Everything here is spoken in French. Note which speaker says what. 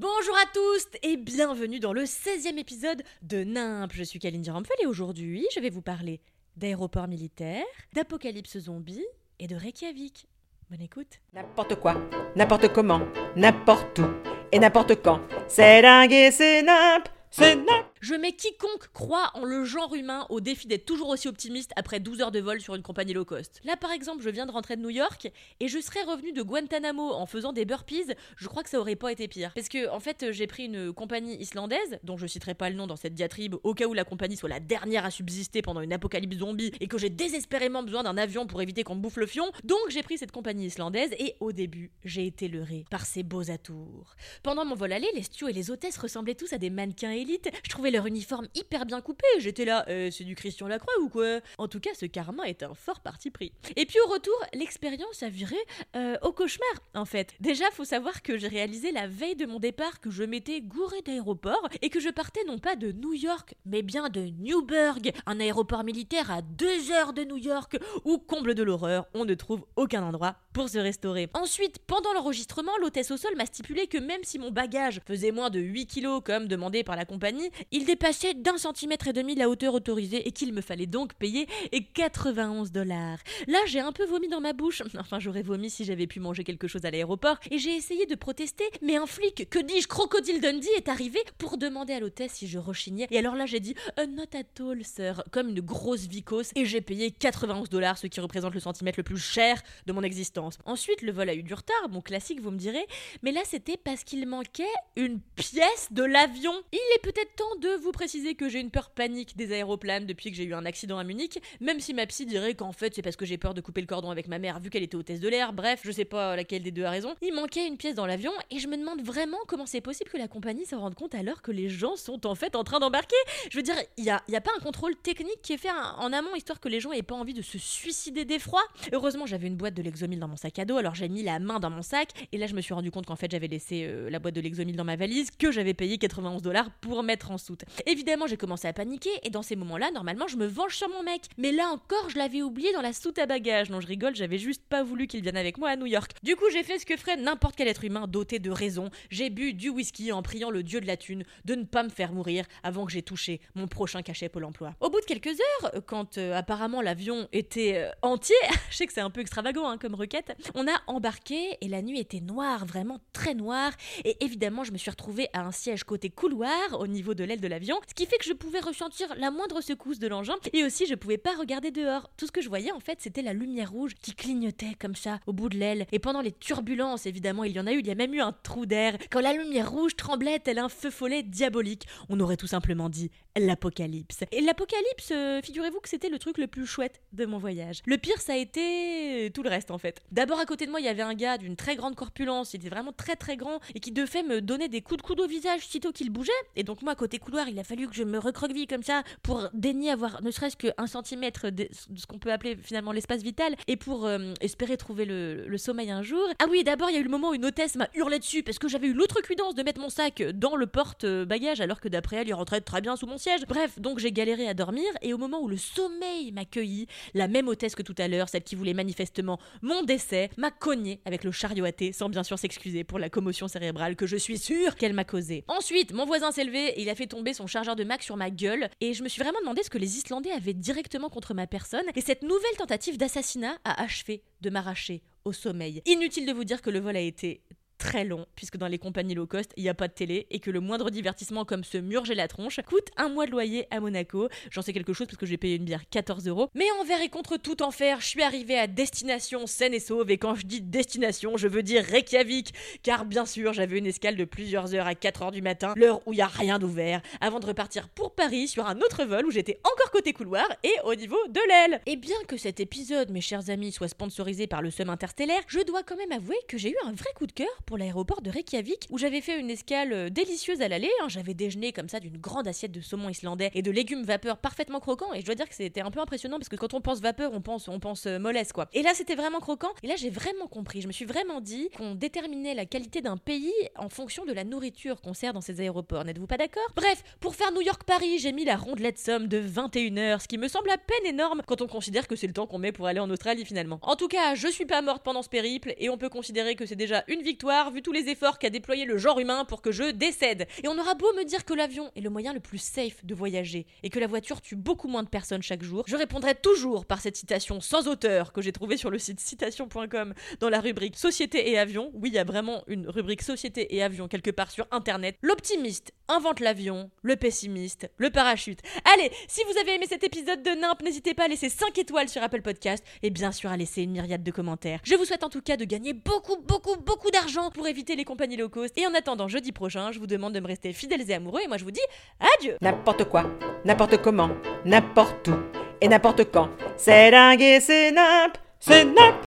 Speaker 1: Bonjour à tous et bienvenue dans le 16e épisode de NIMP. Je suis Kalindi Rampel et aujourd'hui, je vais vous parler d'aéroports militaires, d'apocalypse zombie et de Reykjavik. Bonne écoute.
Speaker 2: N'importe quoi, n'importe comment, n'importe où et n'importe quand. C'est dingue et c'est nimp, c'est nimp.
Speaker 1: Je mets quiconque croit en le genre humain au défi d'être toujours aussi optimiste après 12 heures de vol sur une compagnie low cost. Là par exemple, je viens de rentrer de New York et je serais revenu de Guantanamo en faisant des burpees, je crois que ça aurait pas été pire. Parce que en fait, j'ai pris une compagnie islandaise, dont je citerai pas le nom dans cette diatribe, au cas où la compagnie soit la dernière à subsister pendant une apocalypse zombie et que j'ai désespérément besoin d'un avion pour éviter qu'on me bouffe le fion. Donc j'ai pris cette compagnie islandaise et au début, j'ai été leurré par ses beaux atours. Pendant mon vol aller, les stewards et les hôtesses ressemblaient tous à des mannequins élites. Leur uniforme hyper bien coupé. J'étais là, euh, c'est du Christian Lacroix ou quoi? En tout cas, ce karma est un fort parti pris. Et puis au retour, l'expérience a viré euh, au cauchemar, en fait. Déjà, faut savoir que j'ai réalisé la veille de mon départ que je m'étais gouré d'aéroport et que je partais non pas de New York, mais bien de Newburgh, un aéroport militaire à deux heures de New York, où, comble de l'horreur, on ne trouve aucun endroit pour se restaurer. Ensuite, pendant l'enregistrement, l'hôtesse au sol m'a stipulé que même si mon bagage faisait moins de 8 kilos comme demandé par la compagnie, il dépassait d'un centimètre et demi la hauteur autorisée et qu'il me fallait donc payer 91 dollars. Là, j'ai un peu vomi dans ma bouche. Enfin, j'aurais vomi si j'avais pu manger quelque chose à l'aéroport et j'ai essayé de protester, mais un flic, que dis-je, Crocodile Dundee est arrivé pour demander à l'hôtesse si je rechignais. Et alors là, j'ai dit "A Not at all, sir, comme une grosse vicose et j'ai payé 91 dollars, ce qui représente le centimètre le plus cher de mon existence. Ensuite, le vol a eu du retard, mon classique, vous me direz, mais là, c'était parce qu'il manquait une pièce de l'avion. Il est peut-être temps de vous préciser que j'ai une peur panique des aéroplanes depuis que j'ai eu un accident à Munich, même si ma psy dirait qu'en fait c'est parce que j'ai peur de couper le cordon avec ma mère vu qu'elle était hôtesse de l'air, bref, je sais pas laquelle des deux a raison. Il manquait une pièce dans l'avion et je me demande vraiment comment c'est possible que la compagnie se rende compte alors que les gens sont en fait en train d'embarquer. Je veux dire, il y a pas un contrôle technique qui est fait en amont histoire que les gens aient pas envie de se suicider d'effroi. Heureusement, j'avais une boîte de Lexomil dans mon sac à dos, alors j'ai mis la main dans mon sac et là je me suis rendu compte qu'en fait j'avais laissé euh, la boîte de Lexomil dans ma valise, que j'avais payé 91 dollars pour mettre en soute. Évidemment, j'ai commencé à paniquer et dans ces moments-là, normalement, je me venge sur mon mec. Mais là encore, je l'avais oublié dans la soute à bagages. Non, je rigole, j'avais juste pas voulu qu'il vienne avec moi à New York. Du coup, j'ai fait ce que ferait n'importe quel être humain doté de raison. J'ai bu du whisky en priant le dieu de la thune de ne pas me faire mourir avant que j'ai touché mon prochain cachet Pôle emploi. Au bout de quelques heures, quand euh, apparemment l'avion était euh, entier, je sais que c'est un peu extravagant hein, comme requête, on a embarqué et la nuit était noire, vraiment très noire. Et évidemment, je me suis retrouvée à un siège côté couloir au niveau de l'aile de l'avion, ce qui fait que je pouvais ressentir la moindre secousse de l'engin et aussi je pouvais pas regarder dehors. Tout ce que je voyais en fait c'était la lumière rouge qui clignotait comme ça au bout de l'aile et pendant les turbulences évidemment il y en a eu, il y a même eu un trou d'air. Quand la lumière rouge tremblait tel un feu follet diabolique, on aurait tout simplement dit l'apocalypse. Et l'apocalypse, euh, figurez-vous que c'était le truc le plus chouette de mon voyage. Le pire ça a été tout le reste en fait. D'abord à côté de moi il y avait un gars d'une très grande corpulence, il était vraiment très très grand et qui de fait me donnait des coups de coude au visage sitôt qu'il bougeait et donc moi côté couloir il a fallu que je me recroqueville comme ça pour daigner avoir ne serait-ce qu'un centimètre de, ce qu'on peut appeler finalement l'espace vital et pour euh, espérer trouver le, sommeil un jour. Ah oui, d'abord il y a eu le moment où une hôtesse m'a hurlé dessus parce que j'avais eu l'outrecuidance de mettre mon sac dans le porte-bagages alors que d'après elle il rentrait très bien sous mon siège. Bref, donc j'ai galéré à dormir et au moment où le sommeil m'accueillit, la même hôtesse que tout à l'heure, celle qui voulait manifestement mon décès, m'a cogné avec le chariot à thé sans bien sûr s'excuser pour la commotion cérébrale que je suis sûre qu'elle m'a causée. Ensuite, mon voisin s'est levé et il a fait tomber son chargeur de Mac sur ma gueule et je me suis vraiment demandé ce que les Islandais avaient directement contre ma personne, et cette nouvelle tentative d'assassinat a achevé de m'arracher au sommeil. Inutile de vous dire que le vol a été très long, puisque dans les compagnies low cost, il n'y a pas de télé et que le moindre divertissement comme se murger la tronche coûte un mois de loyer à Monaco. J'en sais quelque chose parce que j'ai payé une bière 14 euros. Mais envers et contre tout enfer, je suis arrivée à destination saine et sauve. Et quand je dis destination, je veux dire Reykjavik. Car bien sûr, j'avais une escale de plusieurs heures à 4 heures du matin, l'heure où il n'y a rien d'ouvert, avant de repartir pour Paris sur un autre vol où j'étais encore côté couloir et au niveau de l'aile. Et bien que cet épisode, mes chers amis, soit sponsorisé par le Somme Interstellaire, je dois quand même avouer que j'ai eu un vrai coup de cœur pour l'aéroport de Reykjavik où j'avais fait une escale euh, délicieuse à l'aller. hein. J'avais déjeuné comme ça d'une grande assiette de saumon islandais et de légumes vapeur parfaitement croquants. Et je dois dire que c'était un peu impressionnant parce que quand on pense vapeur, on pense, on pense euh, mollesse quoi. Et là, c'était vraiment croquant. Et là, j'ai vraiment compris. Je me suis vraiment dit qu'on déterminait la qualité d'un pays en fonction de la nourriture qu'on sert dans ces aéroports. N'êtes-vous pas d'accord? Bref, pour faire New York-Paris, j'ai mis la rondelette somme de 21 heures, ce qui me semble à peine énorme quand on considère que c'est le temps qu'on met pour aller en Australie finalement. En tout cas, je suis pas morte pendant ce périple et on peut considérer que c'est déjà une victoire vu tous les efforts qu'a déployé le genre humain pour que je décède. Et on aura beau me dire que l'avion est le moyen le plus safe de voyager et que la voiture tue beaucoup moins de personnes chaque jour, je répondrai toujours par cette citation sans auteur que j'ai trouvée sur le site citation.com dans la rubrique Société et avion. Oui, il y a vraiment une rubrique Société et avion quelque part sur internet. L'optimiste invente l'avion, le pessimiste, le parachute. Allez, si vous avez aimé cet épisode de Nimp, n'hésitez pas à laisser 5 étoiles sur Apple Podcast et bien sûr à laisser une myriade de commentaires. Je vous souhaite en tout cas de gagner beaucoup, beaucoup, beaucoup d'argent pour éviter les compagnies low cost. Et en attendant jeudi prochain, je vous demande de me rester fidèles et amoureux et moi je vous dis adieu
Speaker 2: N'importe quoi, n'importe comment, n'importe où et n'importe quand. C'est dingue et c'est nimp, c'est nimp.